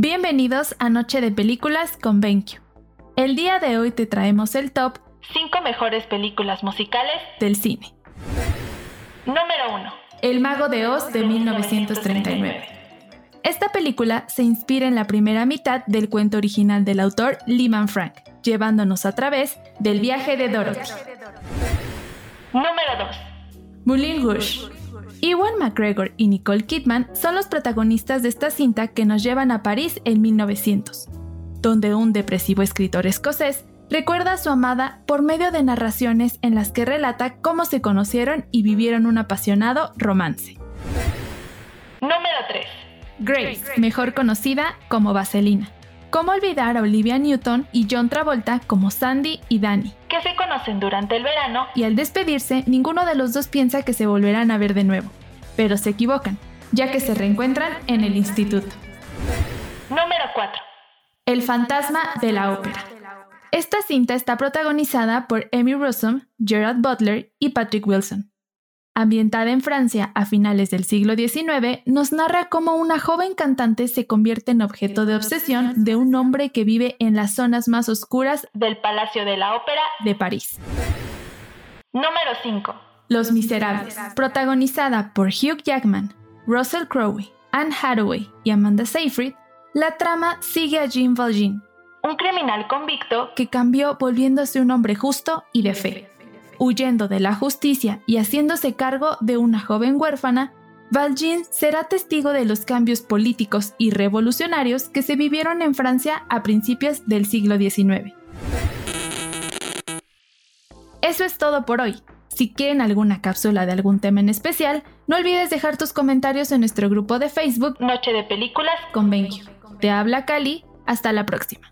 Bienvenidos a Noche de Películas con BenQ. El día de hoy te traemos el top 5 mejores películas musicales del cine. Número 1. El Mago de Oz de 1939. Esta película se inspira en la primera mitad del cuento original del autor Lehman Frank, llevándonos a través del viaje de Dorothy. Número 2. Moulin Rouge. Ewan McGregor y Nicole Kidman son los protagonistas de esta cinta que nos llevan a París en 1900, donde un depresivo escritor escocés recuerda a su amada por medio de narraciones en las que relata cómo se conocieron y vivieron un apasionado romance. Número 3. Grace, mejor conocida como Vaselina. ¿Cómo olvidar a Olivia Newton y John Travolta como Sandy y Danny? Que se conocen durante el verano y al despedirse ninguno de los dos piensa que se volverán a ver de nuevo, pero se equivocan, ya que se reencuentran en el instituto. Número 4. El fantasma de la ópera. Esta cinta está protagonizada por Amy Rossum, Gerard Butler y Patrick Wilson ambientada en Francia a finales del siglo XIX, nos narra cómo una joven cantante se convierte en objeto de obsesión de un hombre que vive en las zonas más oscuras del Palacio de la Ópera de París. Número 5. Los Miserables, protagonizada por Hugh Jackman, Russell Crowe, Anne Hathaway y Amanda Seyfried, la trama sigue a Jean Valjean, un criminal convicto que cambió volviéndose un hombre justo y de fe huyendo de la justicia y haciéndose cargo de una joven huérfana, Valjean será testigo de los cambios políticos y revolucionarios que se vivieron en Francia a principios del siglo XIX. Eso es todo por hoy. Si quieren alguna cápsula de algún tema en especial, no olvides dejar tus comentarios en nuestro grupo de Facebook Noche de Películas con Benji. Te habla Cali, hasta la próxima.